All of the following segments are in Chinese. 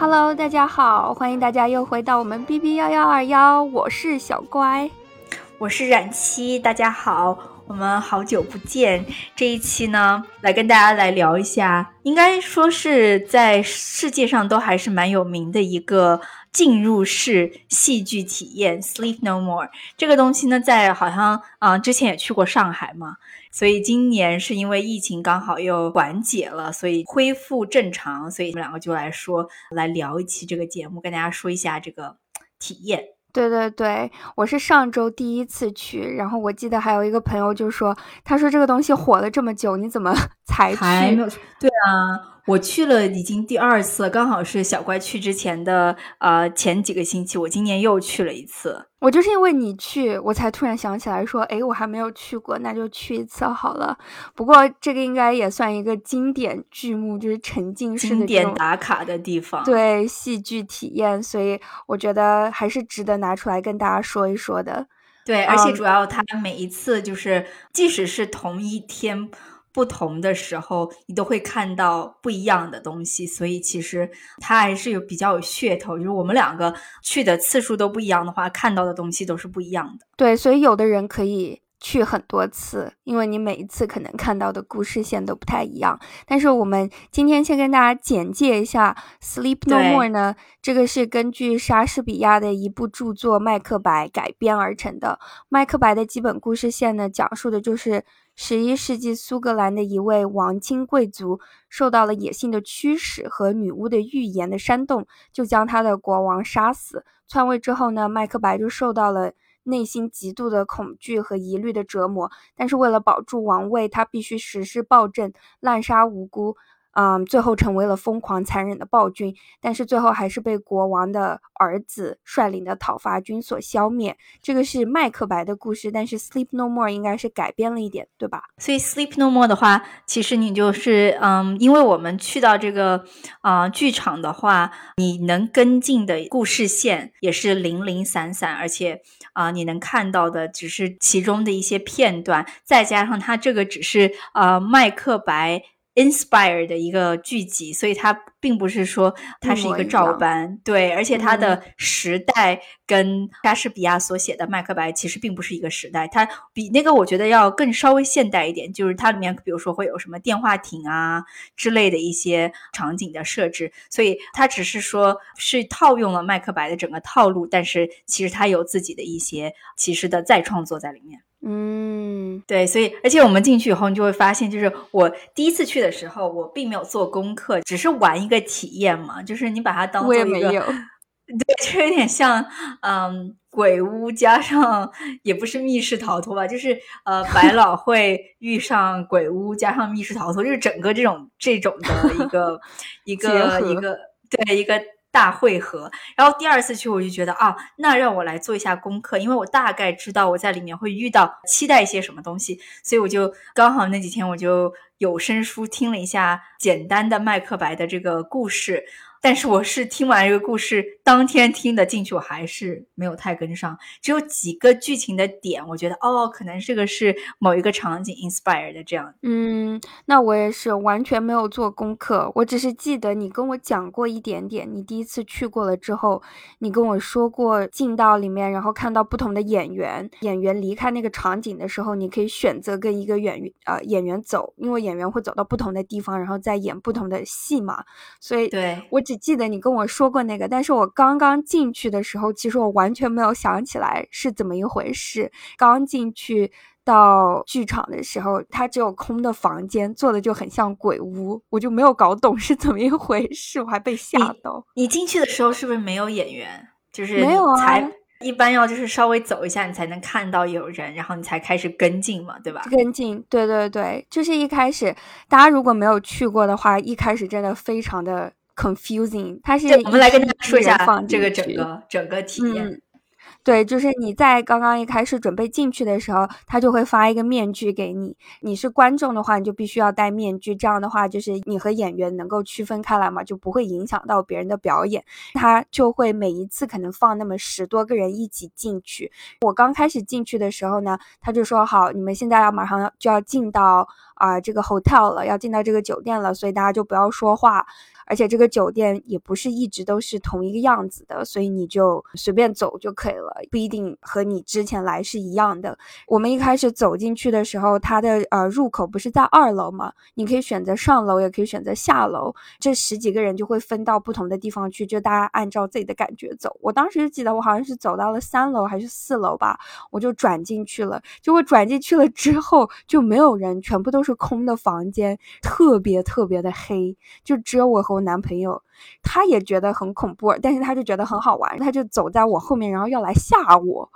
Hello，大家好，欢迎大家又回到我们 B B 幺幺二幺，我是小乖，我是冉七，大家好，我们好久不见。这一期呢，来跟大家来聊一下，应该说是在世界上都还是蛮有名的一个进入式戏剧体验，Sleep No More 这个东西呢，在好像啊、之前也去过上海嘛。所以今年是因为疫情刚好又缓解了，所以恢复正常，所以我们两个就来说来聊一期这个节目，跟大家说一下这个体验。对对对，我是上周第一次去，然后我记得还有一个朋友就说，他说这个东西火了这么久，你怎么 才去？还没有对啊，我去了已经第二次了，刚好是小乖去之前的呃前几个星期，我今年又去了一次。我就是因为你去，我才突然想起来说，哎，我还没有去过，那就去一次好了。不过这个应该也算一个经典剧目，就是沉浸式的经典打卡的地方。对戏剧体验，所以我觉得还是值得拿出来跟大家说一说的。对，而且嗯主要它每一次就是，即使是同一天不同的时候，你都会看到不一样的东西，所以其实它还是有比较有噱头。就是我们两个去的次数都不一样的话，看到的东西都是不一样的。对，所以有的人可以去很多次，因为你每一次可能看到的故事线都不太一样。但是我们今天先跟大家简介一下《Sleep No More》呢，这个是根据莎士比亚的一部著作《麦克白》改编而成的。麦克白的基本故事线呢，讲述的就是十一世纪苏格兰的一位王亲贵族受到了野性的驱使和女巫的预言的煽动，就将他的国王杀死。篡位之后呢，麦克白就受到了内心极度的恐惧和疑虑的折磨，但是为了保住王位，他必须实施暴政，滥杀无辜。嗯，最后成为了疯狂残忍的暴君，但是最后还是被国王的儿子率领的讨伐军所消灭。这个是麦克白的故事，但是《Sleep No More》应该是改编了一点，对吧？所以 Sleep No More 的话，其实你就是嗯，因为我们去到这个啊、呃剧场的话，你能跟进的故事线也是零零散散，而且啊、你能看到的只是其中的一些片段，再加上它这个只是呃麦克白。Inspire 的一个剧集，所以它并不是说它是一个照搬，对，而且它的时代跟莎士比亚所写的《麦克白》其实并不是一个时代，它比那个我觉得要更稍微现代一点，就是它里面比如说会有什么电话亭啊之类的一些场景的设置，所以它只是说是套用了《麦克白》的整个套路，但是其实它有自己的一些其实的再创作在里面。嗯，对，所以而且我们进去以后，你就会发现，就是我第一次去的时候，我并没有做功课，只是玩一个体验嘛，就是你把它当做一个，也没有。对，就有点像嗯鬼屋加上也不是密室逃脱吧，就是呃百老汇遇上鬼屋加上密室逃脱，就是整个这种这种的一个一个一个对一个。大会合，然后第二次去我就觉得啊，那让我来做一下功课，因为我大概知道我在里面会遇到期待一些什么东西，所以我就刚好那几天我就有声书听了一下简单的麦克白的这个故事，但是我是听完这个故事当天听的进去，我还是没有太跟上，只有几个剧情的点，我觉得哦，可能这个是某一个场景 inspire 的这样。嗯，那我也是完全没有做功课，我只是记得你跟我讲过一点点。你第一次去过了之后，你跟我说过进到里面，然后看到不同的演员，演员离开那个场景的时候，你可以选择跟一个演员呃演员走，因为演员会走到不同的地方，然后再演不同的戏嘛。所以对我只记得你跟我说过那个，但是我刚刚进去的时候，其实我完全没有想起来是怎么一回事。刚进去。到剧场的时候，它只有空的房间，做的就很像鬼屋，我就没有搞懂是怎么一回事，我还被吓到。你进去的时候是不是没有演员？就是没有啊才一般要就是稍微走一下，你才能看到有人，然后你才开始跟进嘛，对吧？跟进，对对对，就是一开始大家如果没有去过的话，一开始真的非常的 confusing。它是，我们来跟大家说一下放这个整个整个体验。嗯对，就是你在刚刚一开始准备进去的时候，他就会发一个面具给你。你是观众的话，你就必须要戴面具，这样的话就是你和演员能够区分开来嘛，就不会影响到别人的表演。他就会每一次可能放那么十多个人一起进去。我刚开始进去的时候呢，他就说好，你们现在要马上就要进到啊、这个 hotel 了，要进到这个酒店了，所以大家就不要说话。而且这个酒店也不是一直都是同一个样子的，所以你就随便走就可以了，不一定和你之前来是一样的。我们一开始走进去的时候，它的呃入口不是在二楼吗？你可以选择上楼，也可以选择下楼。这十几个人就会分到不同的地方去，就大家按照自己的感觉走。我当时记得我好像是走到了三楼还是四楼吧，我就转进去了。结果转进去了之后就没有人，全部都是空的房间，特别特别的黑，就只有我和男朋友。他也觉得很恐怖，但是他就觉得很好玩，他就走在我后面，然后要来吓我。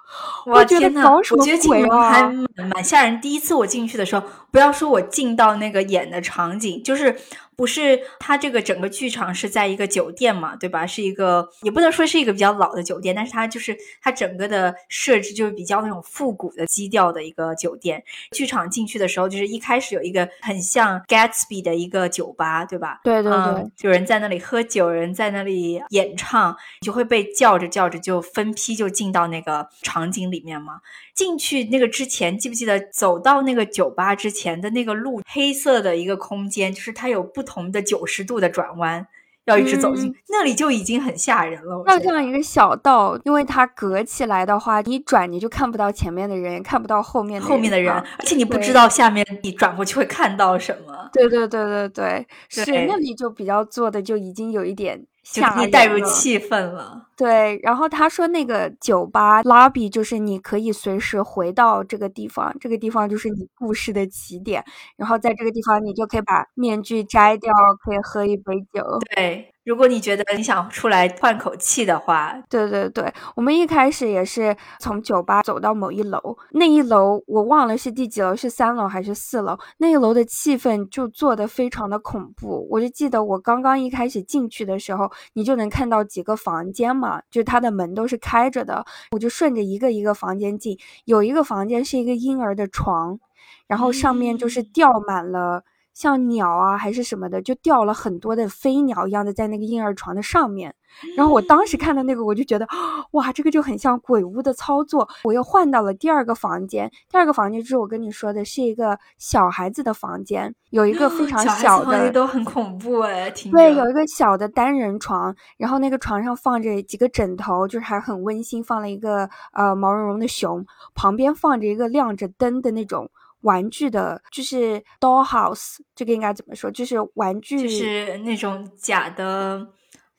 我觉得搞什么鬼啊？还蛮吓人。第一次我进去的时候，不要说我进到那个演的场景，就是。不是，他这个整个剧场是在一个酒店嘛，对吧？是一个也不能说是一个比较老的酒店，但是它就是它整个的设置就是比较那种复古的基调的一个酒店。剧场进去的时候，就是一开始有一个很像 Gatsby 的一个酒吧，对吧？对对对，有人在那里喝酒，有人在那里演唱，就会被叫着叫着就分批就进到那个场景里面嘛。进去那个之前，记不记得走到那个酒吧之前的那个路，黑色的一个空间，就是它有不同的九十度的转弯，要一直走进那里就已经很吓人了。像这样一个小道，因为它隔起来的话，你转你就看不到前面的人，也看不到后面后面的人，而且你不知道下面你转过去会看到什么。对对对对对，是那里就比较做的就已经有一点。就你带入气氛了，对。然后他说那个酒吧 lobby 就是你可以随时回到这个地方，这个地方就是你故事的起点。然后在这个地方，你就可以把面具摘掉，可以喝一杯酒。对。如果你觉得你想出来换口气的话，对对对，我们一开始也是从酒吧走到某一楼，那一楼我忘了是第几楼，是三楼还是四楼？那一楼的气氛就做的非常的恐怖。我就记得我刚刚一开始进去的时候，你就能看到几个房间嘛，就它的门都是开着的，我就顺着一个一个房间进，有一个房间是一个婴儿的床，然后上面就是吊满了。像鸟啊还是什么的，就掉了很多的飞鸟一样的在那个婴儿床的上面。然后我当时看到那个，我就觉得，哇，这个就很像鬼屋的操作。我又换到了第二个房间，第二个房间就是我跟你说的是一个小孩子的房间，有一个非 常小的，都很恐怖哎，对，有一个小的单人床，然后那个床上放着几个枕头，就是还很温馨，放了一个呃毛茸茸的熊，旁边放着一个亮着灯的那种。玩具的，就是 dollhouse，这个应该怎么说？就是玩具，就是那种假的，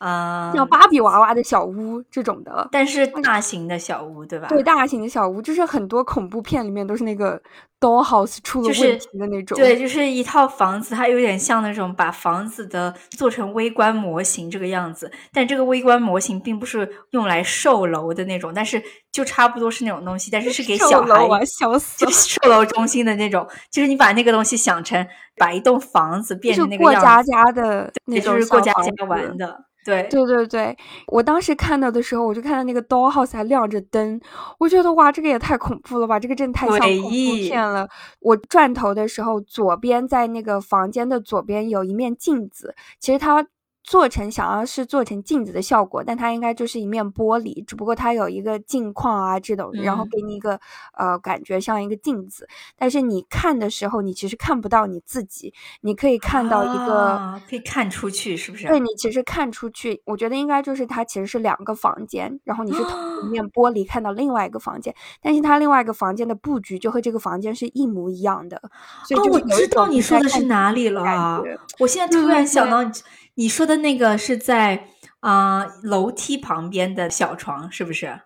呃，像芭比娃娃的小屋这种的，但是大型的小屋，对吧？对，大型的小屋，就是很多恐怖片里面都是那个。dollhouse 出了问题的那种，对，就是一套房子，它有点像那种把房子的做成微观模型这个样子，但这个微观模型并不是用来售楼的那种，但是就差不多是那种东西，但是是给小孩，笑死，就是售楼中心的那种，就是你把那个东西想成把一栋房子变成那个样子，过家家的那种过家家玩的。对对对对，我当时看到的时候，我就看到那个 dollhouse 还亮着灯，我觉得哇，这个也太恐怖了吧，这个真的太像恐怖片了。我转头的时候，左边在那个房间的左边有一面镜子，其实它。做成想要是做成镜子的效果，但它应该就是一面玻璃，只不过它有一个镜框啊这种，然后给你一个呃感觉像一个镜子。但是你看的时候，你其实看不到你自己，你可以看到一个可以看出去，是不是？对你其实看出去，我觉得应该就是它其实是两个房间，然后你是从一面玻璃看到另外一个房间，但是它另外一个房间的布局就和这个房间是一模一样的。哦，我知道你说的是哪里了，我现在突然想到。你说的那个是在啊楼梯旁边的小床，是不是？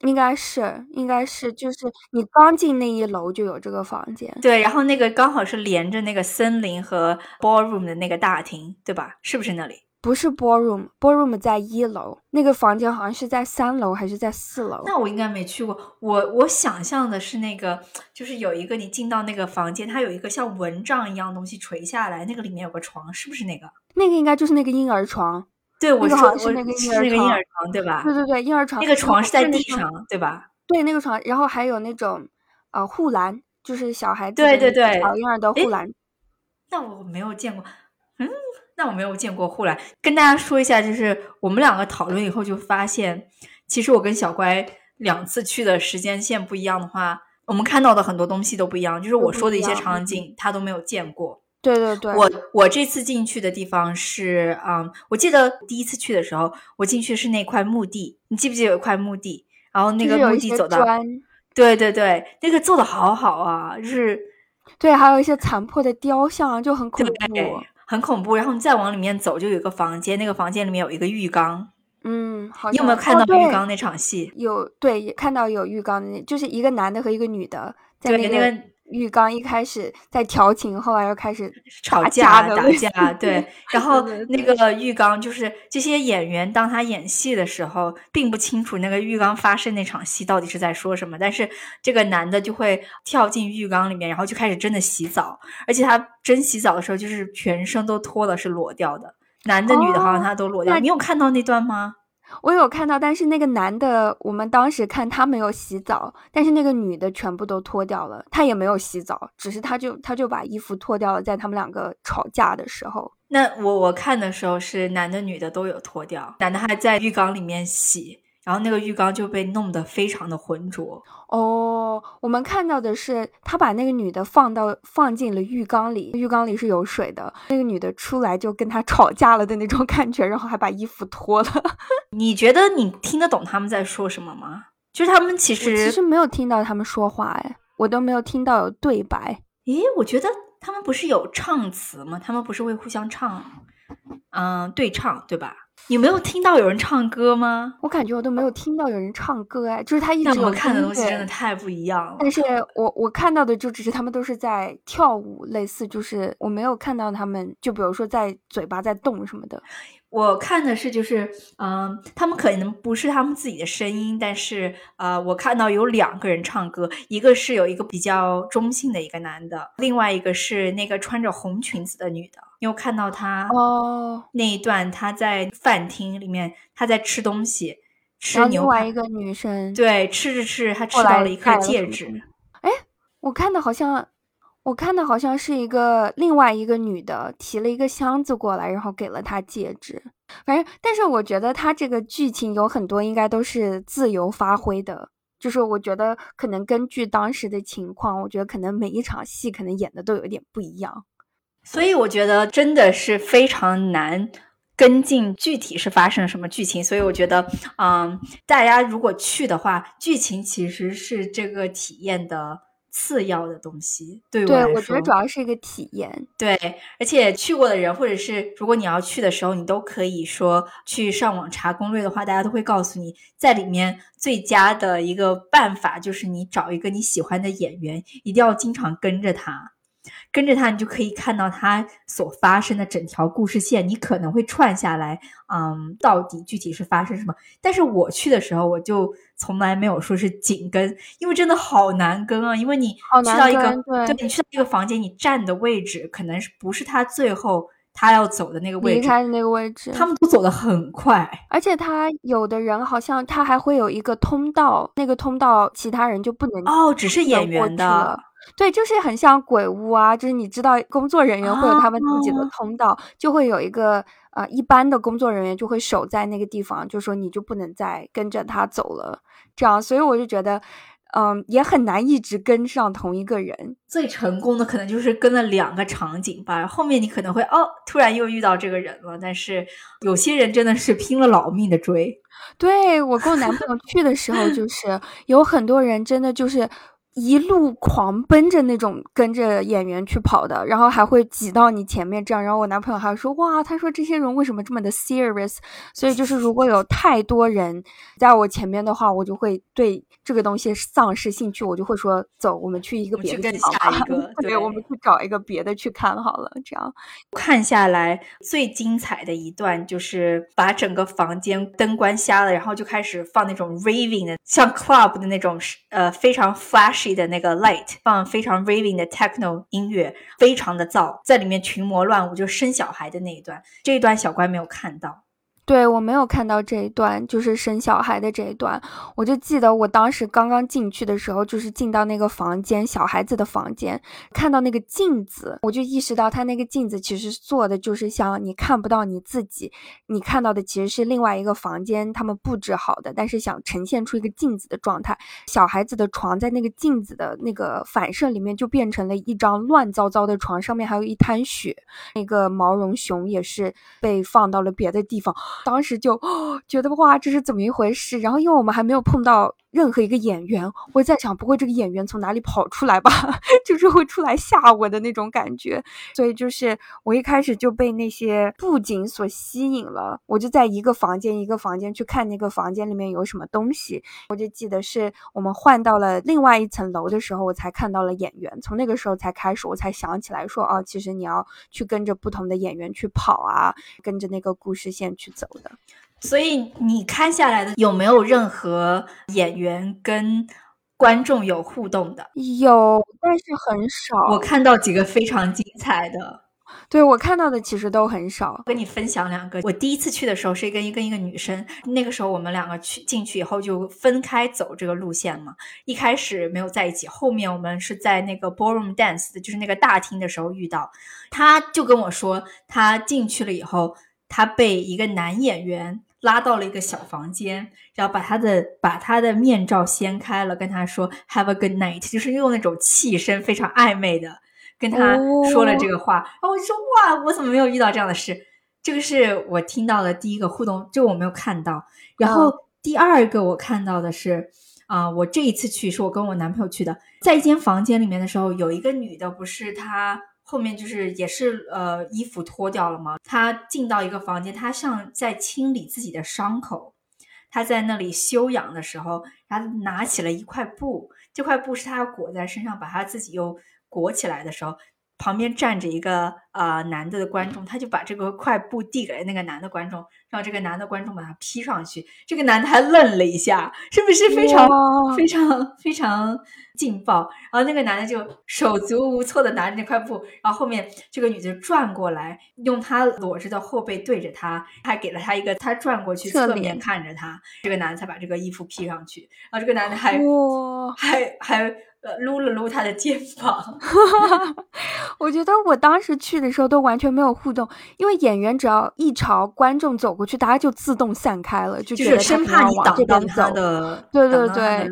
应该是，应该是，就是你刚进那一楼就有这个房间。对，然后那个刚好是连着那个森林和 ballroom 的那个大厅，对吧？是不是那里？不是 ballroom，ballroom 在一楼，那个房间好像是在三楼还是在四楼？那我应该没去过。我我想象的是那个，就是有一个你进到那个房间，它有一个像蚊帐一样东西垂下来，那个里面有个床，是不是那个？那个应该就是那个婴儿床。对，我说是那个婴儿床，对吧？对对对，婴儿床。那个床是在地上，对吧？对，那个床，然后还有那种呃护栏，就是小孩子对对对小婴儿的护栏。那我没有见过，嗯。那我没有见过护栏，跟大家说一下，就是我们两个讨论以后就发现，其实我跟小乖两次去的时间线不一样的话，我们看到的很多东西都不一样。就是我说的一些场景，他都没有见过。对对对，我我这次进去的地方是，嗯，我记得第一次去的时候，我进去是那块墓地，你记不记得有一块墓地？然后那个墓地走到，对对对，那个做的好好啊，就是对，还有一些残破的雕像，就很恐怖，很恐怖。然后你再往里面走，就有一个房间，那个房间里面有一个浴缸。嗯，好，你有没有看到浴缸那场戏？有，对，看到有浴缸的，就是一个男的和一个女的在那个。浴缸一开始在调情，后来又开始吵架打架。对，然后那个浴缸就是这些演员，当他演戏的时候，并不清楚那个浴缸发生那场戏到底是在说什么。但是这个男的就会跳进浴缸里面，然后就开始真的洗澡，而且他真洗澡的时候，就是全身都脱了，是裸掉的。男的、女的，好像他都裸掉。你有看到那段吗？我有看到，但是那个男的，我们当时看他没有洗澡，但是那个女的全部都脱掉了，他也没有洗澡，只是他就他就把衣服脱掉了，在他们两个吵架的时候。那我我看的时候是男的女的都有脱掉，男的还在浴缸里面洗。然后那个浴缸就被弄得非常的浑浊哦。我们看到的是他把那个女的放到放进了浴缸里，浴缸里是有水的。那个女的出来就跟他吵架了的那种感觉，然后还把衣服脱了。你觉得你听得懂他们在说什么吗？就是他们其实其实没有听到他们说话，哎，我都没有听到有对白。诶，我觉得他们不是有唱词吗？他们不是会互相唱，嗯，对唱，对吧？你没有听到有人唱歌吗？我感觉我都没有听到有人唱歌哎，就是他一直我们看的东西真的太不一样了。但是我我看到的就只是他们都是在跳舞，类似就是我没有看到他们，就比如说在嘴巴在动什么的。我看的是，就是，嗯，他们可能不是他们自己的声音，但是，呃，我看到有两个人唱歌，一个是有一个比较中性的一个男的，另外一个是那个穿着红裙子的女的。你有看到他哦？那一段他在饭厅里面，他在吃东西，吃牛。另外一个女生对，吃着吃，着他吃到了一颗戒指。哎，我看的好像。我看的好像是一个另外一个女的提了一个箱子过来，然后给了他戒指。反正，但是我觉得他这个剧情有很多应该都是自由发挥的，就是我觉得可能根据当时的情况，我觉得可能每一场戏可能演的都有点不一样。所以我觉得真的是非常难跟进具体是发生什么剧情。所以我觉得，嗯，大家如果去的话，剧情其实是这个体验的。次要的东西，对我来说，我觉得主要是一个体验。对，而且去过的人，或者是如果你要去的时候，你都可以说去上网查攻略的话，大家都会告诉你，在里面最佳的一个办法就是你找一个你喜欢的演员，一定要经常跟着他。跟着他，你就可以看到他所发生的整条故事线，你可能会串下来，嗯，到底具体是发生什么？但是我去的时候，我就从来没有说是紧跟，因为真的好难跟啊！因为你去到一个，对你去到一个房间，你站的位置可能是不是他最后他要走的那个位置，离开的那个位置，他们都走得很快，而且他有的人好像他还会有一个通道，那个通道其他人就不能哦，只是演员的。对，就是很像鬼屋啊，就是你知道，工作人员会有他们自己的通道，就会有一个呃，一般的工作人员就会守在那个地方，就说你就不能再跟着他走了，这样，所以我就觉得，嗯，也很难一直跟上同一个人。最成功的可能就是跟了两个场景吧，后面你可能会哦，突然又遇到这个人了，但是有些人真的是拼了老命的追。对我跟我男朋友去的时候，就是有很多人真的就是。一路狂奔着那种跟着演员去跑的，然后还会挤到你前面这样。然后我男朋友还说：“哇，他说这些人为什么这么的 serious？” 所以就是如果有太多人在我前面的话，我就会对这个东西丧失兴趣，我就会说：“走，我们去一个别的地方。”对，我们去找一个别的去看好了。这样看下来，最精彩的一段就是把整个房间灯关瞎了，然后就开始放那种 raving 的，像 club 的那种，呃，非常 flash。的那个 light 放非常 raving 的 techno 音乐，非常的燥，在里面群魔乱舞，就生小孩的那一段，这一段小乖没有看到。对我没有看到这一段，就是生小孩的这一段。我就记得我当时刚刚进去的时候，就是进到那个房间，小孩子的房间，看到那个镜子，我就意识到他那个镜子其实做的就是像你看不到你自己，你看到的其实是另外一个房间，他们布置好的，但是想呈现出一个镜子的状态。小孩子的床在那个镜子的那个反射里面，就变成了一张乱糟糟的床，上面还有一滩血。那个毛绒熊也是被放到了别的地方。当时就觉得哇，这是怎么一回事？然后因为我们还没有碰到任何一个演员，我在想，不会这个演员从哪里跑出来吧？就是会出来吓我的那种感觉。所以就是我一开始就被那些布景所吸引了，我就在一个房间一个房间去看那个房间里面有什么东西。我就记得是我们换到了另外一层楼的时候，我才看到了演员。从那个时候才开始，我才想起来说，哦，其实你要去跟着不同的演员去跑啊，跟着那个故事线去走走的。所以你看下来的有没有任何演员跟观众有互动的？有，但是很少。我看到几个非常精彩的。对我看到的其实都很少。跟你分享两个，我第一次去的时候是跟一跟一个女生，那个时候我们两个去进去以后就分开走这个路线嘛。一开始没有在一起，后面我们是在那个 ballroom dance，就是那个大厅的时候遇到。他就跟我说，他进去了以后，他被一个男演员。拉到了一个小房间，然后把他的把他的面罩掀开了，跟他说 “Have a good night”，就是用那种气声非常暧昧的跟他说了这个话。然后我就说：“哇，我怎么没有遇到这样的事？”这个是我听到的第一个互动，这我没有看到。然后第二个我看到的是，啊，我这一次去是我跟我男朋友去的，在一间房间里面的时候，有一个女的，不是她。后面就是也是呃衣服脱掉了嘛？他进到一个房间，他像在清理自己的伤口，他在那里休养的时候，他拿起了一块布，这块布是他裹在身上，把他自己又裹起来的时候。旁边站着一个呃男的的观众，他就把这个块布递给了那个男的观众，让这个男的观众把它披上去。这个男的还愣了一下，是不是非常非常非常劲爆？然后那个男的就手足无措的拿着那块布，然后后面这个女的转过来，用她裸着的后背对着他，还给了他一个他转过去侧面看着他，这个男的才把这个衣服披上去。然后这个男的还还还。呃，撸了撸他的肩膀，我觉得我当时去的时候都完全没有互动，因为演员只要一朝观众走过去，大家就自动散开了，就觉得生怕你挡到他的，对对对，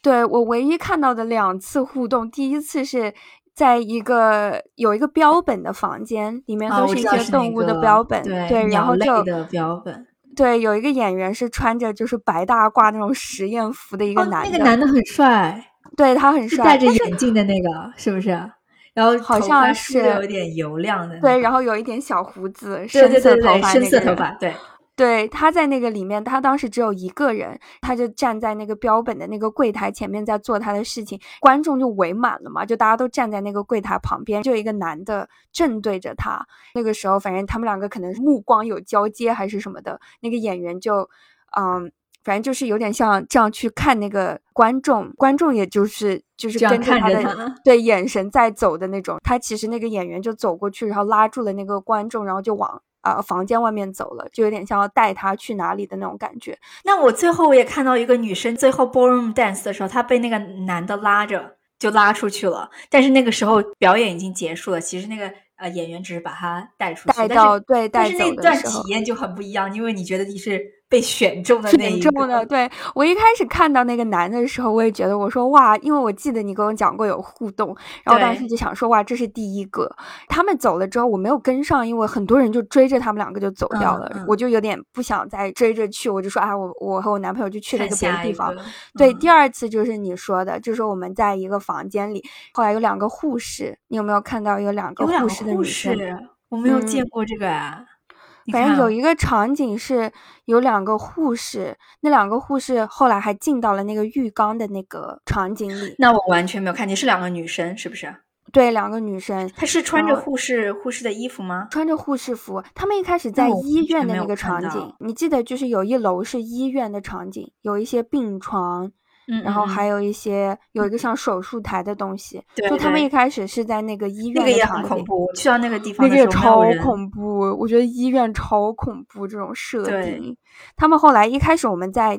对我唯一看到的两次互动，第一次是在一个有一个标本的房间，里面都是一些动物的标本，对，然后就标本，对，有一个演员是穿着就是白大褂那种实验服的一个男的，那个男的很帅。对他很帅，戴着眼镜的那个是不是？然后好像是有点油亮的，对，然后有一点小胡子，深色头发，深色头发，对，对，他在那个里面，他当时只有一个人，他就站在那个标本的那个柜台前面在做他的事情，观众就围满了嘛，就大家都站在那个柜台旁边，就一个男的正对着他，那个时候反正他们两个可能目光有交接还是什么的，那个演员就嗯。反正就是有点像这样去看那个观众，观众也就是就是跟着他的对眼神在走的那种。他其实那个演员就走过去，然后拉住了那个观众，然后就往啊房间外面走了，就有点像要带他去哪里的那种感觉。那我最后我也看到一个女生，最后 ballroom dance 的时候，她被那个男的拉着就拉出去了，但是那个时候表演已经结束了。其实那个呃演员只是把他带出去，带到对，但是那段体验就很不一样，因为你觉得你是。被选中的那一个，对我一开始看到那个男的时候，我也觉得我说哇，因为我记得你跟我讲过有互动，然后当时就想说哇，这是第一个。他们走了之后，我没有跟上，因为很多人就追着他们两个就走掉了，我就有点不想再追着去，我就说啊，我我和我男朋友就去了一个别的地方。对，第二次就是你说的，就是我们在一个房间里，后来有两个护士，你有没有看到有两个护士的女生？我没有见过这个啊。反正有一个场景是有两个护士，那两个护士后来还进到了那个浴缸的那个场景里。那我完全没有看见，是两个女生，是不是？对，两个女生。她是穿着护士护士的衣服吗？穿着护士服。他们一开始在医院的那个场景，你记得就是有一楼是医院的场景，有一些病床，嗯，然后还有一些有一个像手术台的东西，对就他们一开始是在那个医院，那个也很恐怖。去到那个地方，那个也超恐怖。我觉得医院超恐怖，这种设定。他们后来一开始我们在。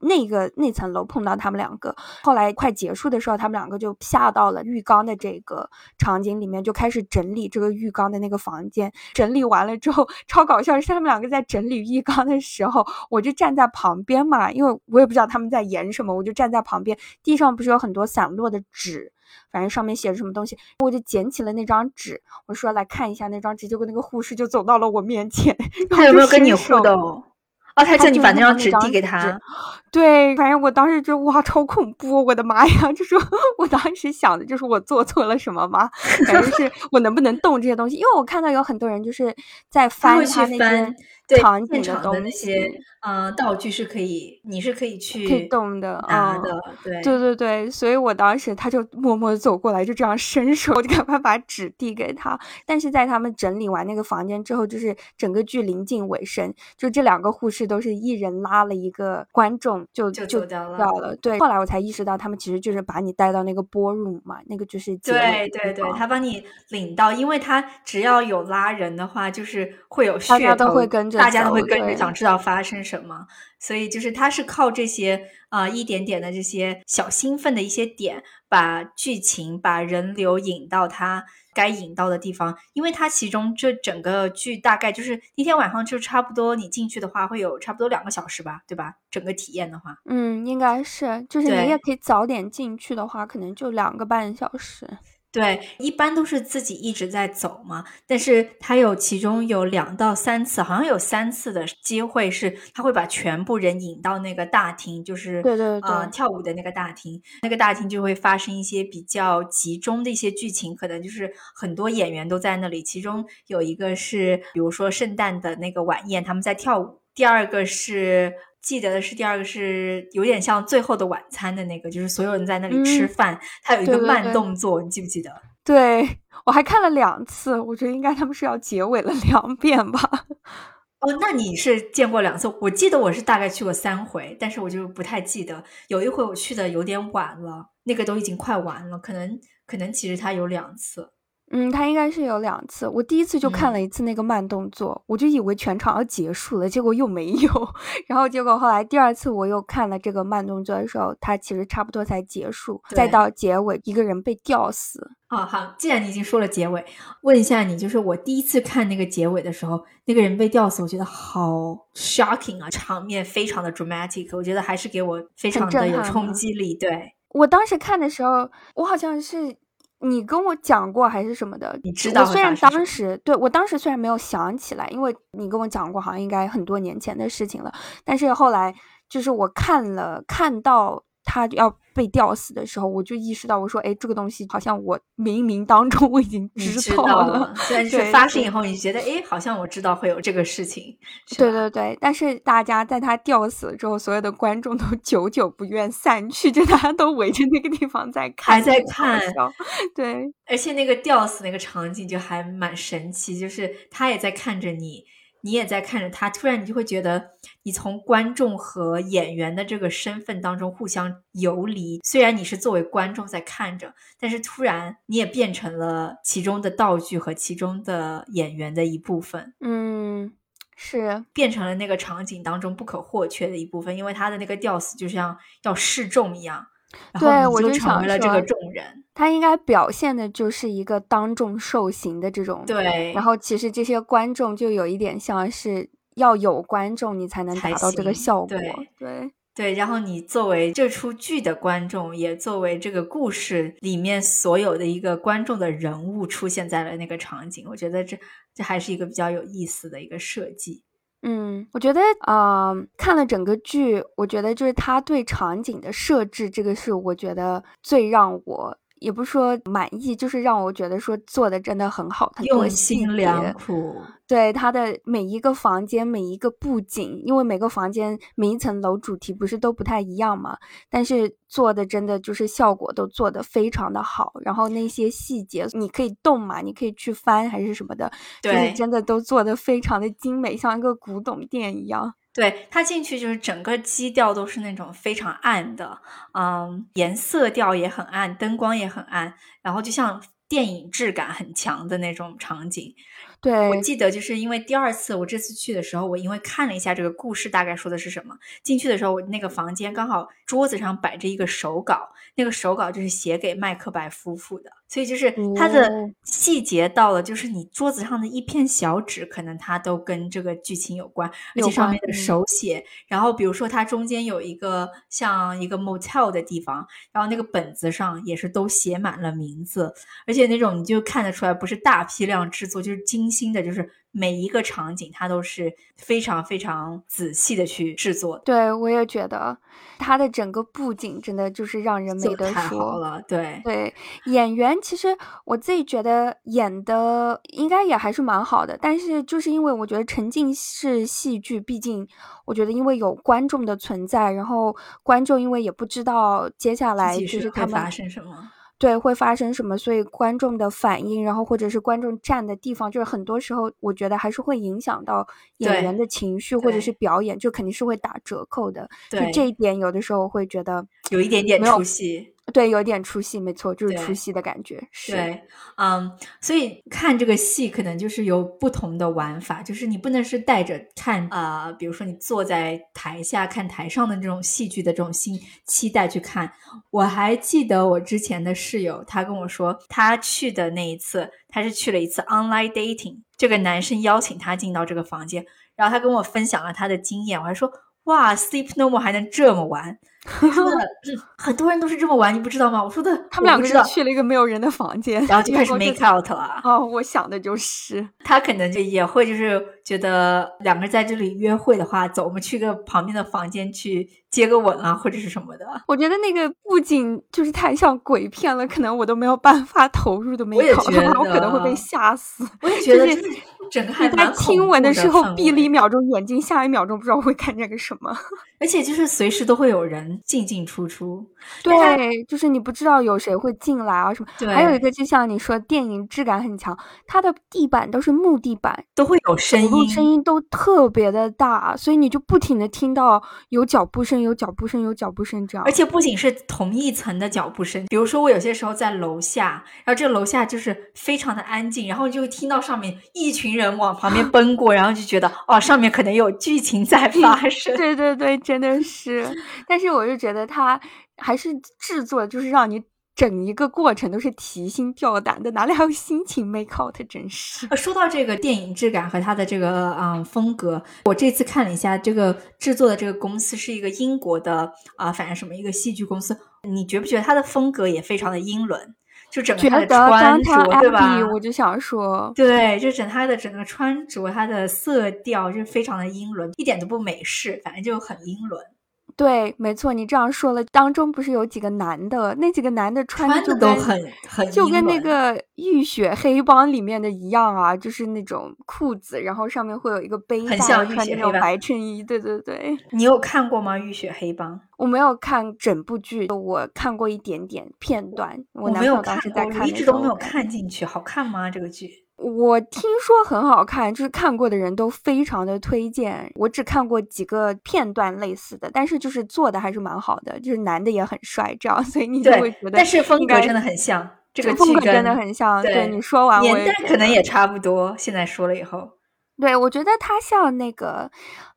那个那层楼碰到他们两个，后来快结束的时候，他们两个就下到了浴缸的这个场景里面，就开始整理这个浴缸的那个房间。整理完了之后，超搞笑是他们两个在整理浴缸的时候，我就站在旁边嘛，因为我也不知道他们在演什么，我就站在旁边。地上不是有很多散落的纸，反正上面写着什么东西，我就捡起了那张纸，我说来看一下那张纸，结果那个护士就走到了我面前，他有没有跟你互动？哦，他叫你把那张纸递给他。对，反正我当时就哇，超恐怖！我的妈呀，就是我当时想的就是我做错了什么吗？反正是我能不能动这些东西？因为我看到有很多人就是在翻他那些场景的东西。嗯，道具是可以，你是可以去可以动的，拿的，对对对对，所以我当时他就默默的走过来，就这样伸手，我就赶快把纸递给他。但是在他们整理完那个房间之后，就是整个剧临近尾声，就这两个护士都是一人拉了一个观众，就就就掉了。对，后来我才意识到，他们其实就是把你带到那个 ballroom 嘛，那个就是对对对，他把你领到，因为他只要有拉人的话，就是会有大家都会跟着，大家都会跟着，想知道发生什么。所以就是他是靠这些啊一点点的这些小兴奋的一些点，把剧情把人流引到他该引到的地方。因为它其中这整个剧大概就是一天晚上就差不多，你进去的话会有差不多两个小时吧，对吧？整个体验的话，嗯，应该是，就是你也可以早点进去的话，可能就两个半小时。对，一般都是自己一直在走嘛，但是他有其中有两到三次，好像有三次的机会是他会把全部人引到那个大厅，就是对对对，跳舞的那个大厅，那个大厅就会发生一些比较集中的一些剧情，可能就是很多演员都在那里，其中有一个是比如说圣诞的那个晚宴，他们在跳舞，第二个是。记得的是第二个是有点像最后的晚餐的那个，就是所有人在那里吃饭，它有一个慢动作，你记不记得？对我还看了两次，我觉得应该他们是要结尾了两遍吧。哦，那你是见过两次？我记得我是大概去过三回，但是我就不太记得。有一回我去的有点晚了，那个都已经快完了，可能可能其实它有两次。嗯，他应该是有两次。我第一次就看了一次那个慢动作，我就以为全场要结束了，结果又没有。然后结果后来第二次我又看了这个慢动作的时候，它其实差不多才结束，再到结尾一个人被吊死。哦，好，既然你已经说了结尾，问一下你，就是我第一次看那个结尾的时候，那个人被吊死，我觉得好 shocking 啊，场面非常的 dramatic，我觉得还是给我非常的有冲击力。对我当时看的时候，我好像是。你跟我讲过还是什么的？你知道？虽然当时对我当时虽然没有想起来，因为你跟我讲过，好像应该很多年前的事情了。但是后来就是我看了看到。他要被吊死的时候，我就意识到，我说，哎，这个东西好像我冥冥当中 我已经知道了。虽然 是发生以后，你觉得，哎，好像我知道会有这个事情。对对对，但是大家在他吊死了之后，所有的观众都 久久不愿散去，就大家都围着那个地方在看，还在看。对，而且那个吊死那个场景就还蛮神奇，就是他也在看着你。你也在看着他，突然你就会觉得，你从观众和演员的这个身份当中互相游离。虽然你是作为观众在看着，但是突然你也变成了其中的道具和其中的演员的一部分。嗯，是变成了那个场景当中不可或缺的一部分，因为他的那个吊死就像要示众一样。对，我就成为了这个众人。他应该表现的就是一个当众受刑的这种。对。然后其实这些观众就有一点像是要有观众，你才能达到这个效果。对对。然后你作为这出剧的观众，也作为这个故事里面所有的一个观众的人物，出现在了那个场景。我觉得这这还是一个比较有意思的一个设计。嗯，我觉得啊，看了整个剧，我觉得就是他对场景的设置，这个是我觉得最让我。也不是说满意，就是让我觉得说做的真的很好，用心良苦。对他的每一个房间、每一个布景，因为每个房间、每一层楼主题不是都不太一样嘛，但是做的真的就是效果都做的非常的好。然后那些细节，你可以动嘛，你可以去翻还是什么的，就是真的都做的非常的精美，像一个古董店一样。对它进去就是整个基调都是那种非常暗的，嗯，颜色调也很暗，灯光也很暗，然后就像电影质感很强的那种场景。对，我记得就是因为第二次我这次去的时候，我因为看了一下这个故事大概说的是什么，进去的时候我那个房间刚好桌子上摆着一个手稿，那个手稿就是写给麦克白夫妇的，所以就是它的细节到了，就是你桌子上的一片小纸，可能它都跟这个剧情有关，而且上面的手写。然后比如说它中间有一个像一个 motel 的地方，然后那个本子上也是都写满了名字，而且那种你就看得出来不是大批量制作，就是精。新的就是每一个场景，它都是非常非常仔细的去制作。对，我也觉得它的整个布景真的就是让人没得说了。对对，演员其实我自己觉得演的应该也还是蛮好的，但是就是因为我觉得沉浸式戏剧，毕竟我觉得因为有观众的存在，然后观众因为也不知道接下来就是他们发生什么。对，会发生什么？所以观众的反应，然后或者是观众站的地方，就是很多时候，我觉得还是会影响到演员的情绪，或者是表演，就肯定是会打折扣的。对这一点，有的时候会觉得有一点点出戏。对，有点出戏，没错，就是出戏的感觉。对，嗯，所以看这个戏可能就是有不同的玩法，就是你不能是带着看啊，比如说你坐在台下看台上的这种戏剧的这种心期待去看。我还记得我之前的室友，他跟我说，他去的那一次，他是去了一次 online dating，这个男生邀请他进到这个房间，然后他跟我分享了他的经验，我还说。哇，Sleep No More 还能这么玩？说的很多人都是这么玩，你不知道吗？我说的，他们两个人去了一个没有人的房间，然后就开始 make out 了。哦，我想的就是他可能就也会就是觉得两个人在这里约会的话，走，我们去个旁边的房间去接个吻啊，或者是什么的。我觉得那个不仅就是太像鬼片了，可能我都没有办法投入的 make out，我可能会被吓死。我也觉得。整个还在亲吻的时候闭了一秒钟眼睛，下一秒钟不知道会看见个什么。而且就是随时都会有人进进出出，对，就是你不知道有谁会进来啊什么。对，还有一个就像你说，电影质感很强，它的地板都是木地板，都会有声音，声音都特别的大，所以你就不停的听到有脚步声，有脚步声，有脚步声这样。而且不仅是同一层的脚步声，比如说我有些时候在楼下，然后这个楼下就是非常的安静，然后就会听到上面一群人往旁边奔过，然后就觉得哦，上面可能有剧情在 发生。对对对。真的是，但是我就觉得他还是制作，就是让你整一个过程都是提心吊胆的，哪里还有心情 make out？真是。说到这个电影质感和它的这个嗯风格，我这次看了一下，这个制作的这个公司是一个英国的啊，反正什么一个戏剧公司。你觉不觉得它的风格也非常的英伦？就整个他的穿着，对吧？我就想说，对，就整他的整个穿着，它的色调就非常的英伦，一点都不美式，反正就很英伦。对，没错，你这样说了，当中不是有几个男的，那几个男的穿的都很很，就跟那个《浴血黑帮》里面的一样啊，就是那种裤子，然后上面会有一个背带，穿那种白衬衣。对对对，你有看过吗？《浴血黑帮》？我没有看整部剧，我看过一点点片段。我没有看，我一直都没有看进去。好看吗？这个剧？我听说很好看，就是看过的人都非常的推荐。我只看过几个片段类似的，但是就是做的还是蛮好的，就是男的也很帅，这样，所以你就会觉得，但是风格真的很像，这个风格真的很像。对你说完，年代可能也差不多。现在说了以后。对，我觉得它像那个，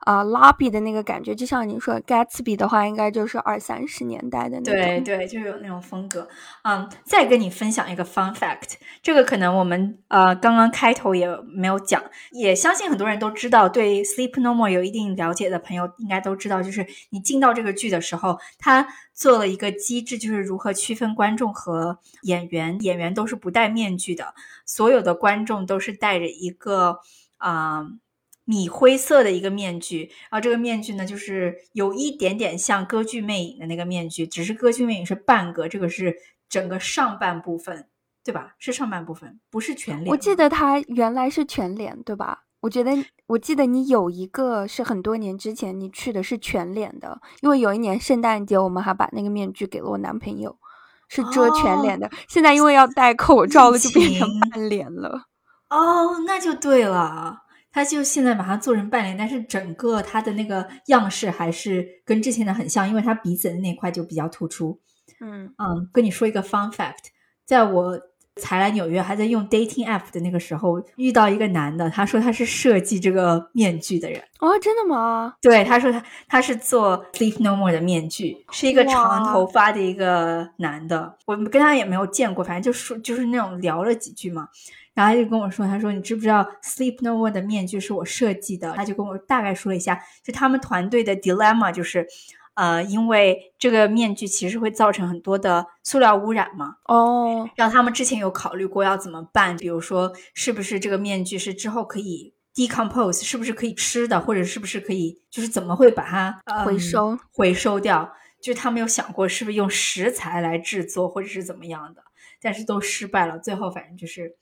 呃，拉比的那个感觉，就像你说，Gatsby 的话，应该就是二三十年代的那种。对对，就有那种风格。嗯，再跟你分享一个 fun fact，这个可能我们呃刚刚开头也没有讲，也相信很多人都知道，对 Sleep No More 有一定了解的朋友应该都知道，就是你进到这个剧的时候，他做了一个机制，就是如何区分观众和演员，演员都是不戴面具的，所有的观众都是戴着一个。啊，米灰色的一个面具，然后这个面具呢，就是有一点点像《歌剧魅影》的那个面具，只是《歌剧魅影》是半个，这个是整个上半部分，对吧？是上半部分，不是全脸。我记得它原来是全脸，对吧？我觉得我记得你有一个是很多年之前你去的是全脸的，因为有一年圣诞节我们还把那个面具给了我男朋友，是遮全脸的。现在因为要戴口罩了，就变成半脸了。哦，那就对了。他就现在把它做成半脸，但是整个他的那个样式还是跟之前的很像，因为他鼻子的那块就比较突出。嗯嗯，跟你说一个 fun fact，在我才来纽约还在用 dating app 的那个时候，遇到一个男的，他说他是设计这个面具的人。哦，真的吗？对，他说他他是做 Sleep No More 的面具，是一个长头发的一个男的。我们跟他也没有见过，反正就说就是那种聊了几句嘛。然后他就跟我说，他说你知不知道 Sleep No More 的面具是我设计的？他就跟我大概说了一下，就他们团队的 dilemma 就是。呃，因为这个面具其实会造成很多的塑料污染嘛。哦，然后他们之前有考虑过要怎么办，比如说是不是这个面具是之后可以 decompose，是不是可以吃的，或者是不是可以就是怎么会把它回收回收掉？就他们有想过是不是用食材来制作，或者是怎么样的，但是都失败了。最后反正就是。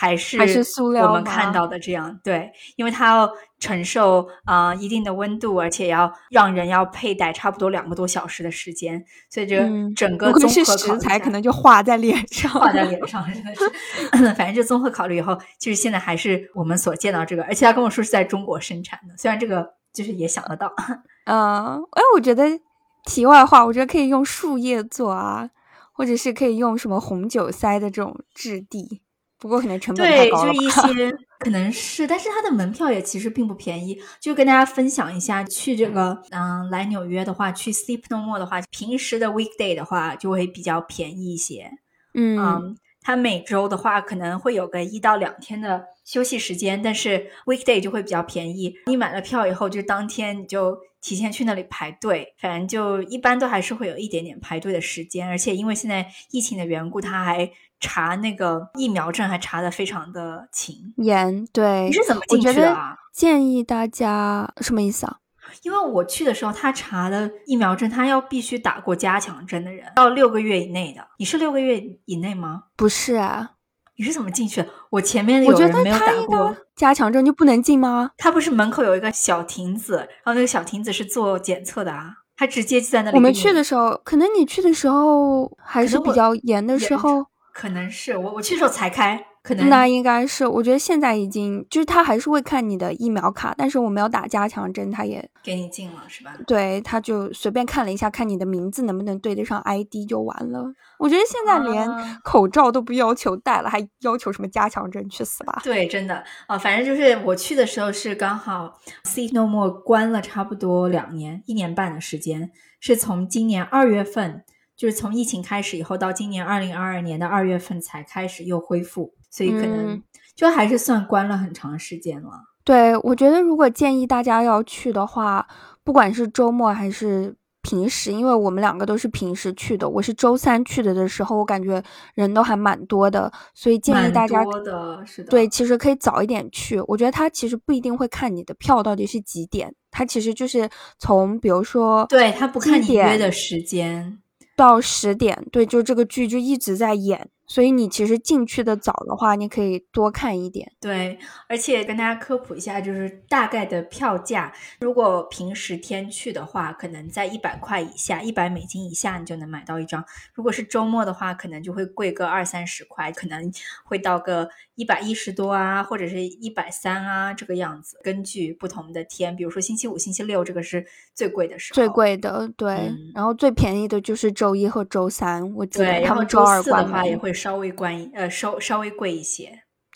还是还是塑料我们看到的这样对，因为它要承受啊一定的温度，而且要让人要佩戴差不多两个多小时的时间，所以这整个综合食材可能就画在脸 上，画在脸上真的是。反正就综合考虑以后，就是现在还是我们所见到这个，而且他跟我说是在中国生产的，虽然这个就是也想得到。嗯，哎，我觉得题外话，我觉得可以用树叶做啊，或者是可以用什么红酒塞的这种质地。不过可能成本太高了。对，就一些 可能是，但是它的门票也其实并不便宜。就跟大家分享一下，去这个嗯来纽约的话，去 Sleep No More 的话，平时的 weekday 的话就会比较便宜一些。嗯，它每周的话可能会有个一到两天的休息时间，但是 weekday 就会比较便宜。你买了票以后，就当天你就提前去那里排队，反正就一般都还是会有一点点排队的时间。而且因为现在疫情的缘故，它还。查那个疫苗证还查的非常的勤严，对。你是怎么进去的啊？建议大家什么意思啊？因为我去的时候，他查的疫苗针，他要必须打过加强针的人，到六个月以内的。你是六个月以内吗？不是啊，你是怎么进去的？我前面有人没有打过加强针就不能进吗？他不是门口有一个小亭子，然后那个小亭子是做检测的啊，他直接就在那里。我们去的时候，可能你去的时候还是比较严的时候。可能是我我去的时候才开，可能那应该是。我觉得现在已经就是他还是会看你的疫苗卡，但是我没有打加强针，他也给你进了是吧？对，他就随便看了一下，看你的名字能不能对得上 ID 就完了。我觉得现在连口罩都不要求戴了，还要求什么加强针？去死吧！对，真的啊，反正就是我去的时候是刚好 See No More 关了差不多两年一年半的时间，是从今年二月份。就是从疫情开始以后，到今年二零二二年的二月份才开始又恢复，所以可能就还是算关了很长时间了。对，我觉得如果建议大家要去的话，不管是周末还是平时，因为我们两个都是平时去的，我是周三去的的时候，我感觉人都还蛮多的，所以建议大家多的是的。对，其实可以早一点去。我觉得他其实不一定会看你的票到底是几点，他其实就是从比如说，对他不看你约的时间。到十点，对，就这个剧就一直在演。所以你其实进去的早的话，你可以多看一点。对，而且跟大家科普一下，就是大概的票价，如果平时天去的话，可能在一百块以下，一百美金以下，你就能买到一张。如果是周末的话，可能就会贵个二三十块，可能会到个一百一十多啊，或者是一百三啊这个样子。根据不同的天，比如说星期五、星期六，这个是最贵的时候。最贵的，对。然后最便宜的就是周一和周三，我记得他们周二关的话也会。稍微贵呃，稍稍微贵一些，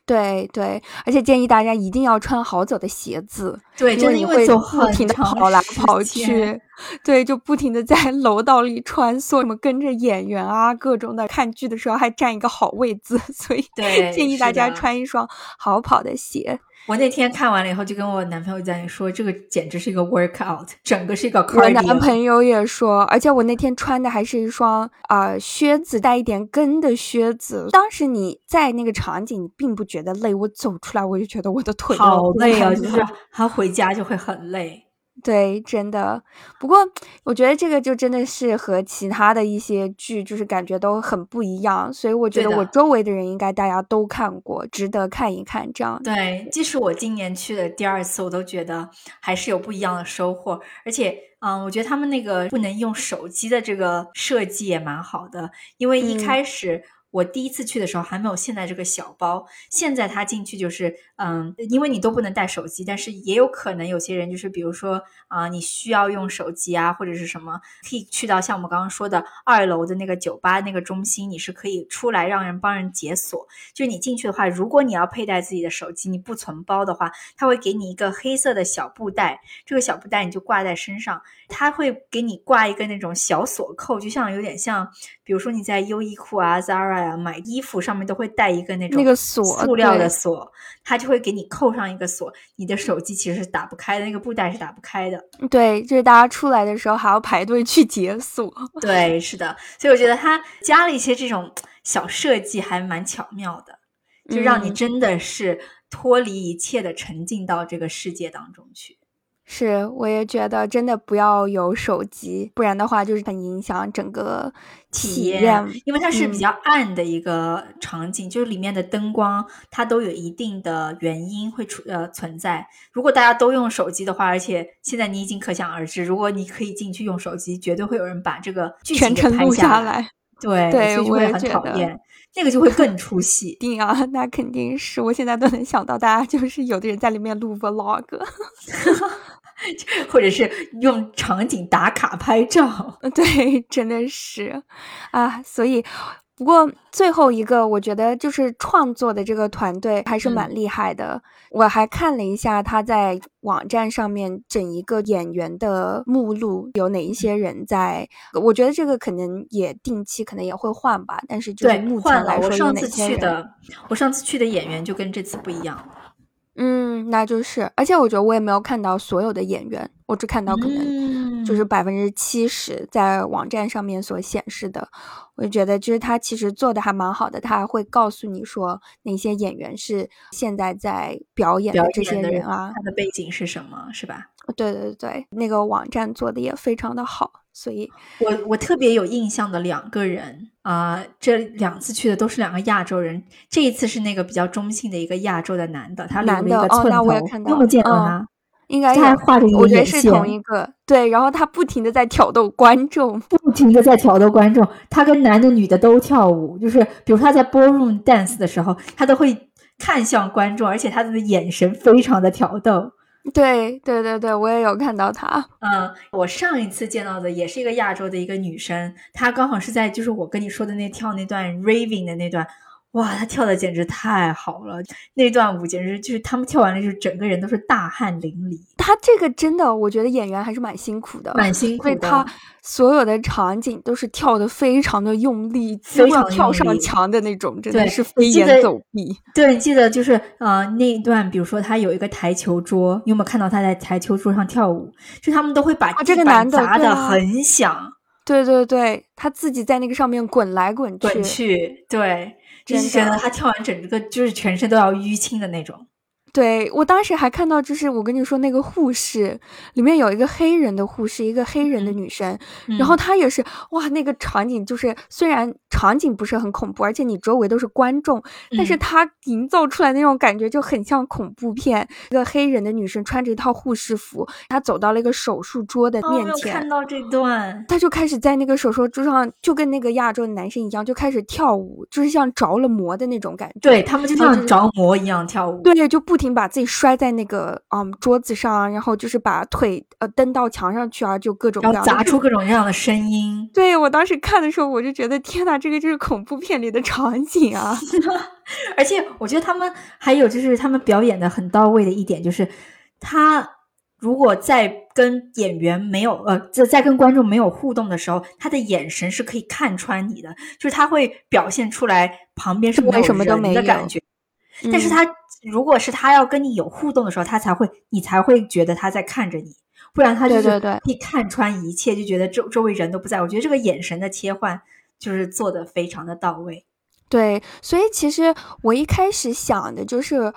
对对，而且建议大家一定要穿好走的鞋子，对，因为你会不停的跑来跑去，对，就不停的在 楼道里穿梭，什么跟着演员啊，各种的看剧的时候还占一个好位子，所以建议大家穿一双好跑的鞋。我那天看完了以后，就跟我男朋友在说，这个简直是一个 workout，整个是一个。我男朋友也说，而且我那天穿的还是一双啊靴子，带一点跟的靴子。当时你在那个场景，你并不觉得累，我走出来我就觉得我的腿好累啊，就是他回家就会很累。对，真的。不过我觉得这个就真的是和其他的一些剧，就是感觉都很不一样。所以我觉得我周围的人应该大家都看过，值得看一看。这样对，即使我今年去的第二次，我都觉得还是有不一样的收获。而且，嗯，我觉得他们那个不能用手机的这个设计也蛮好的，因为一开始。我第一次去的时候还没有现在这个小包，现在他进去就是，嗯，因为你都不能带手机，但是也有可能有些人就是，比如说啊，你需要用手机啊，或者是什么，可以去到像我们刚刚说的二楼的那个酒吧那个中心，你是可以出来让人帮人解锁。就你进去的话，如果你要佩戴自己的手机，你不存包的话，他会给你一个黑色的小布袋，这个小布袋你就挂在身上，他会给你挂一个那种小锁扣，就像有点像，比如说你在优衣库啊、Zara。买衣服上面都会带一个那种那个锁，塑料的锁，它就会给你扣上一个锁，你的手机其实是打不开的，那个布袋是打不开的。对，就是大家出来的时候还要排队去解锁。对，是的，所以我觉得它加了一些这种小设计，还蛮巧妙的，就让你真的是脱离一切的沉浸到这个世界当中去。是，我也觉得真的不要有手机，不然的话就是很影响整个体验。因为它是比较暗的一个场景，就是里面的灯光它都有一定的原因会出呃存在。如果大家都用手机的话，而且现在你已经可想而知，如果你可以进去用手机，绝对会有人把这个剧情全程录下来。对，对，就会很讨厌。那个就会更 出戏。定啊，那肯定是。我现在都能想到，大家就是有的人在里面录 vlog。或者是用场景打卡拍照，对，真的是啊。所以，不过最后一个，我觉得就是创作的这个团队还是蛮厉害的。我还看了一下他在网站上面整一个演员的目录，有哪一些人在。我觉得这个可能也定期可能也会换吧，但是就是目前来说，我上次去的，我上次去的演员就跟这次不一样。嗯，那就是，而且我觉得我也没有看到所有的演员，我只看到可能就是百分之七十在网站上面所显示的。我就觉得，就是他其实做的还蛮好的，他还会告诉你说哪些演员是现在在表演的这些人啊，他的背景是什么，是吧？对对对，那个网站做的也非常的好。所以，我我特别有印象的两个人啊，这两次去的都是两个亚洲人。这一次是那个比较中性的一个亚洲的男的，他留了一个寸头，你有没有见过他？应该他还画着一个眼线，是同一个。对，然后他不停的在挑逗观众，不停的在挑逗观众。他跟男的、女的都跳舞，就是比如他在 ballroom dance 的时候，他都会看向观众，而且他的眼神非常的挑逗。对对对对，我也有看到她。嗯，我上一次见到的也是一个亚洲的一个女生，她刚好是在就是我跟你说的那跳那段 raving 的那段。哇，他跳的简直太好了！那段舞简直就是他们跳完了，就是整个人都是大汗淋漓。他这个真的，我觉得演员还是蛮辛苦的，蛮辛苦的。他所有的场景都是跳的非常的用力，非常跳上墙的那种，真的是飞檐走壁。对，记得就是呃那一段，比如说他有一个台球桌，你有没有看到他在台球桌上跳舞？就他们都会把这个男的砸的很响。对对对，他自己在那个上面滚来滚去，滚去，对。就是觉得他跳完整个就是全身都要淤青的那种。对我当时还看到，就是我跟你说那个护士里面有一个黑人的护士，一个黑人的女生，然后她也是哇，那个场景就是虽然场景不是很恐怖，而且你周围都是观众，但是她营造出来那种感觉就很像恐怖片。一个黑人的女生穿着一套护士服，她走到了一个手术桌的面前，看到这段，她就开始在那个手术桌上，就跟那个亚洲的男生一样，就开始跳舞，就是像着了魔的那种感觉。对他们就像着魔一样跳舞，对，就不停。把自己摔在那个嗯桌子上，然后就是把腿呃蹬到墙上去啊，就各种然后砸出各种各样的声音。对我当时看的时候，我就觉得天呐，这个就是恐怖片里的场景啊！而且我觉得他们还有就是他们表演的很到位的一点，就是他如果在跟演员没有呃在在跟观众没有互动的时候，他的眼神是可以看穿你的，就是他会表现出来旁边是没有人的感觉。但是他如果是他要跟你有互动的时候，他才会你才会觉得他在看着你，不然他就是可以看穿一切，就觉得周周围人都不在。我觉得这个眼神的切换就是做的非常的到位。对，所以其实我一开始想的就是，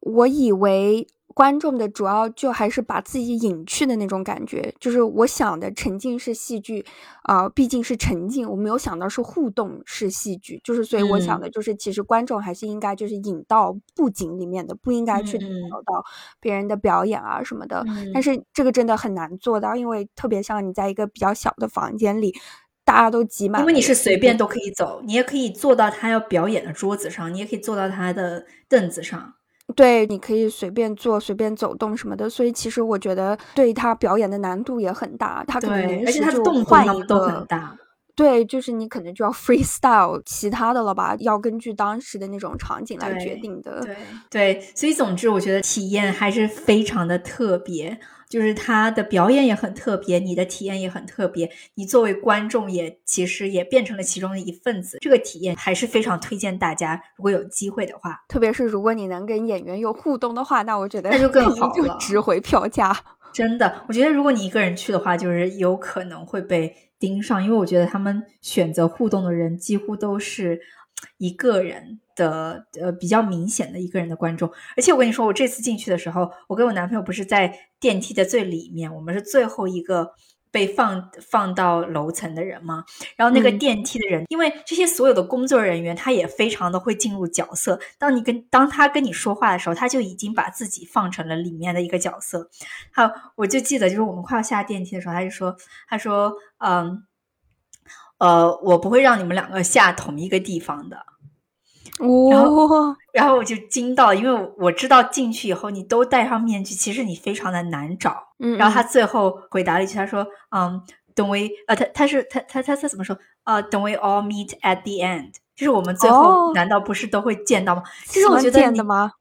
我以为。观众的主要就还是把自己隐去的那种感觉，就是我想的沉浸式戏剧，啊，毕竟是沉浸，我没有想到是互动式戏剧，就是所以我想的就是，其实观众还是应该就是引到布景里面的，不应该去引导到别人的表演啊什么的。但是这个真的很难做到，因为特别像你在一个比较小的房间里。大家都挤满。因为你是随便都可以走，你也可以坐到他要表演的桌子上，你也可以坐到他的凳子上。对，你可以随便坐、随便走动什么的。所以其实我觉得对他表演的难度也很大，他可能临时就换一个。对，就是你可能就要 freestyle 其他的了吧，要根据当时的那种场景来决定的。对对，所以总之我觉得体验还是非常的特别，就是他的表演也很特别，你的体验也很特别，你作为观众也其实也变成了其中的一份子。这个体验还是非常推荐大家，如果有机会的话，特别是如果你能跟演员有互动的话，那我觉得那就更好了，值回票价。真的，我觉得如果你一个人去的话，就是有可能会被。盯上，因为我觉得他们选择互动的人几乎都是一个人的，呃，比较明显的一个人的观众。而且我跟你说，我这次进去的时候，我跟我男朋友不是在电梯的最里面，我们是最后一个被放放到楼层的人吗。然后那个电梯的人，因为这些所有的工作人员，他也非常的会进入角色。当你跟当他跟你说话的时候，他就已经把自己放成了里面的一个角色。好，我就记得，就是我们快要下电梯的时候，他就说，他说。嗯，呃，我不会让你们两个下同一个地方的。然后，然后我就惊到，因为我知道进去以后你都戴上面具，其实你非常的难找。嗯。然后他最后回答了一句，他说：“嗯，Don't we？呃，他他是他他他他怎么说？呃，Don't we all meet at the end？就是我们最后难道不是都会见到吗？就是我觉得的吗？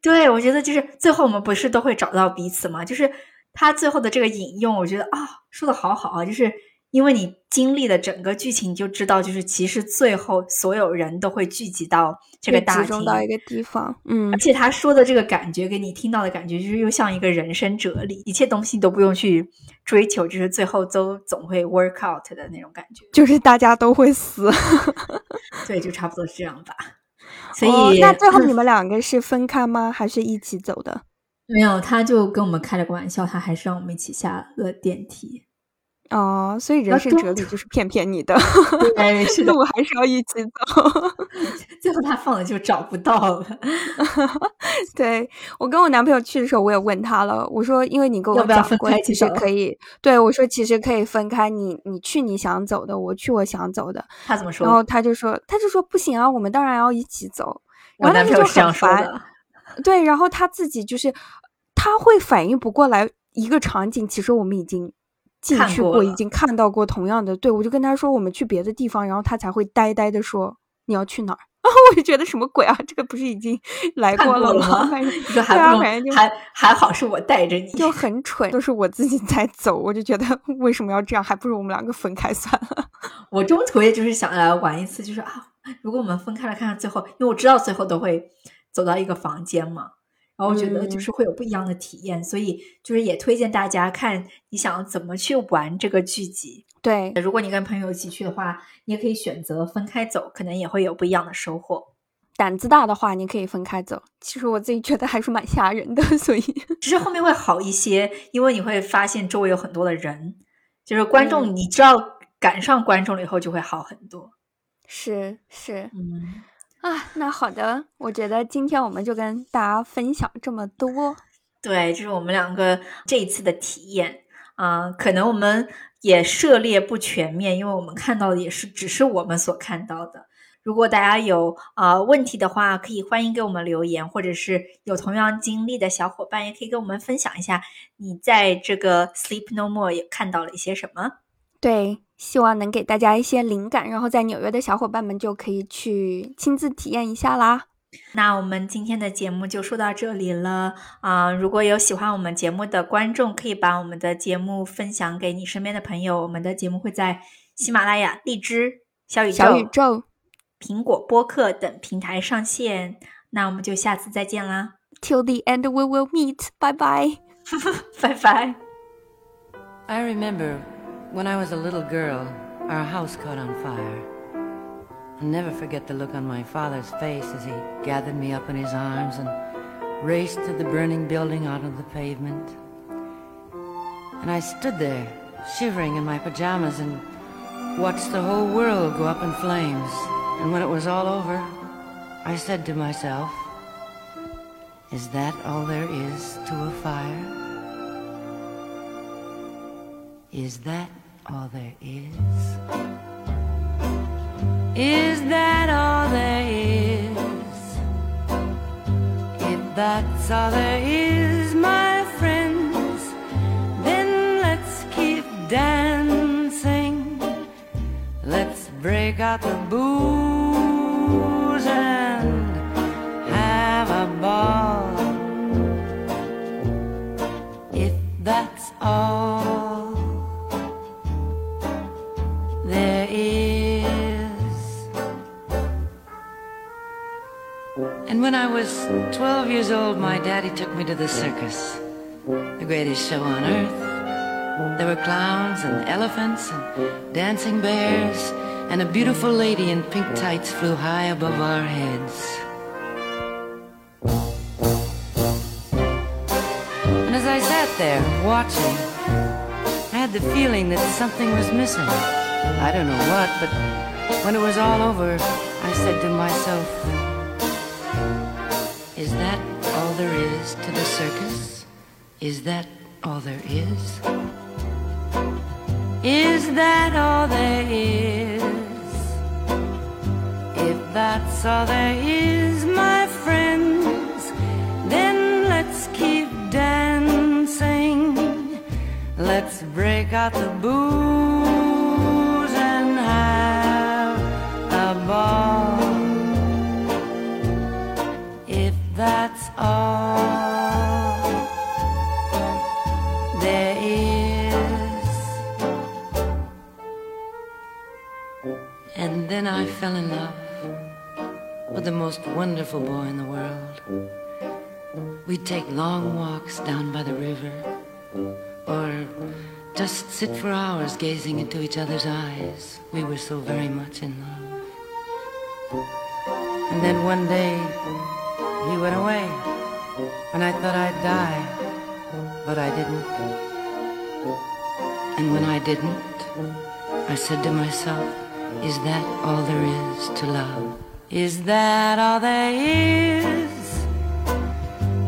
对，我觉得就是最后我们不是都会找到彼此吗？就是他最后的这个引用，我觉得啊，说的好好啊，就是。因为你经历了整个剧情，就知道就是其实最后所有人都会聚集到这个大厅，到一个地方。嗯，而且他说的这个感觉，给你听到的感觉，就是又像一个人生哲理，一切东西都不用去追求，就是最后都总会 work out 的那种感觉。就是大家都会死，对，就差不多是这样吧。所以那最后你们两个是分开吗？还是一起走的？没有，他就跟我们开了个玩笑，他还是让我们一起下了电梯。哦，所以人生哲理就是骗骗你的，哎，是的，我还是要一起走。最后他放了就找不到了。对我跟我男朋友去的时候，我也问他了，我说，因为你跟我讲过，其实可以，对我说，其实可以分开，你你去你想走的，我去我想走的。他怎么说？然后他就说，他就说不行啊，我们当然要一起走。我男朋友是这样说的。对，然后他自己就是他会反应不过来一个场景，其实我们已经。进去过，已经看到过同样的，对我就跟他说我们去别的地方，然后他才会呆呆的说你要去哪儿，然后我就觉得什么鬼啊，这个不是已经 来过了吗？你说还不还还好是我带着你，就很蠢，都是我自己在走，我就觉得 为什么要这样，还不如我们两个分开算了。我中途也就是想来玩一次，就是啊，如果我们分开了，看看最后，因为我知道最后都会走到一个房间嘛。然后我觉得就是会有不一样的体验，所以就是也推荐大家看你想怎么去玩这个剧集。对，如果你跟朋友一起去的话，你也可以选择分开走，可能也会有不一样的收获。胆子大的话，你可以分开走。其实我自己觉得还是蛮吓人的，所以其实后面会好一些，因为你会发现周围有很多的人，就是观众，你知道赶上观众了以后就会好很多。是是，嗯。啊，那好的，我觉得今天我们就跟大家分享这么多。对，这是我们两个这一次的体验啊，可能我们也涉猎不全面，因为我们看到的也是只是我们所看到的。如果大家有啊问题的话，可以欢迎给我们留言，或者是有同样经历的小伙伴，也可以跟我们分享一下你在这个 Sleep No More 也看到了一些什么。对。希望能给大家一些灵感，然后在纽约的小伙伴们就可以去亲自体验一下啦。那我们今天的节目就说到这里了啊！如果有喜欢我们节目的观众，可以把我们的节目分享给你身边的朋友。我们的节目会在喜马拉雅、荔枝、小宇宙、小宇宙、苹果播客等平台上线。那我们就下次再见啦！Till the end we will meet. Bye bye. 拜拜。I remember. When I was a little girl, our house caught on fire. I'll never forget the look on my father's face as he gathered me up in his arms and raced to the burning building out on the pavement. And I stood there, shivering in my pajamas, and watched the whole world go up in flames. And when it was all over, I said to myself, Is that all there is to a fire? Is that all there is? Is that all there is? If that's all there is, my friends, then let's keep dancing. Let's break out the booze and have a ball. If that's all And when I was 12 years old, my daddy took me to the circus, the greatest show on earth. There were clowns and elephants and dancing bears, and a beautiful lady in pink tights flew high above our heads. And as I sat there watching, I had the feeling that something was missing. I don't know what, but when it was all over, I said to myself, there is to the circus? Is that all there is? Is that all there is? If that's all there is, my friends, then let's keep dancing. Let's break out the booze and have a ball. That's all there is. And then I fell in love with the most wonderful boy in the world. We'd take long walks down by the river, or just sit for hours gazing into each other's eyes. We were so very much in love. And then one day, he went away, and I thought I'd die, but I didn't. And when I didn't, I said to myself, is that all there is to love? Is that all there is?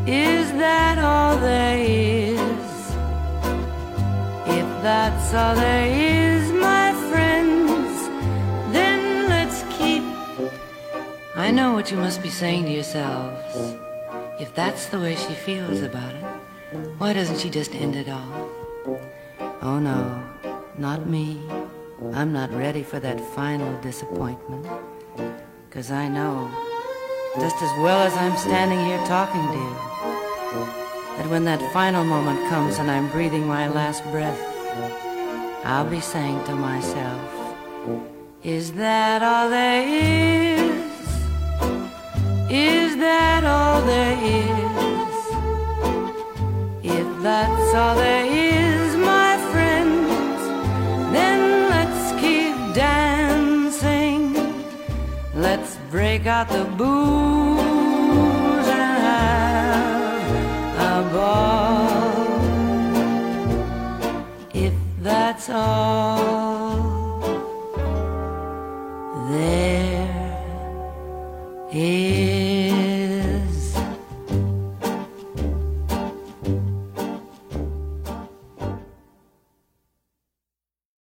Is that all there is? If that's all there is, I know what you must be saying to yourselves. If that's the way she feels about it, why doesn't she just end it all? Oh no, not me. I'm not ready for that final disappointment. Cause I know, just as well as I'm standing here talking to you, that when that final moment comes and I'm breathing my last breath, I'll be saying to myself, Is that all there is? Is that all there is? If that's all there is, my friends, then let's keep dancing. Let's break out the booze and have a ball. If that's all there is.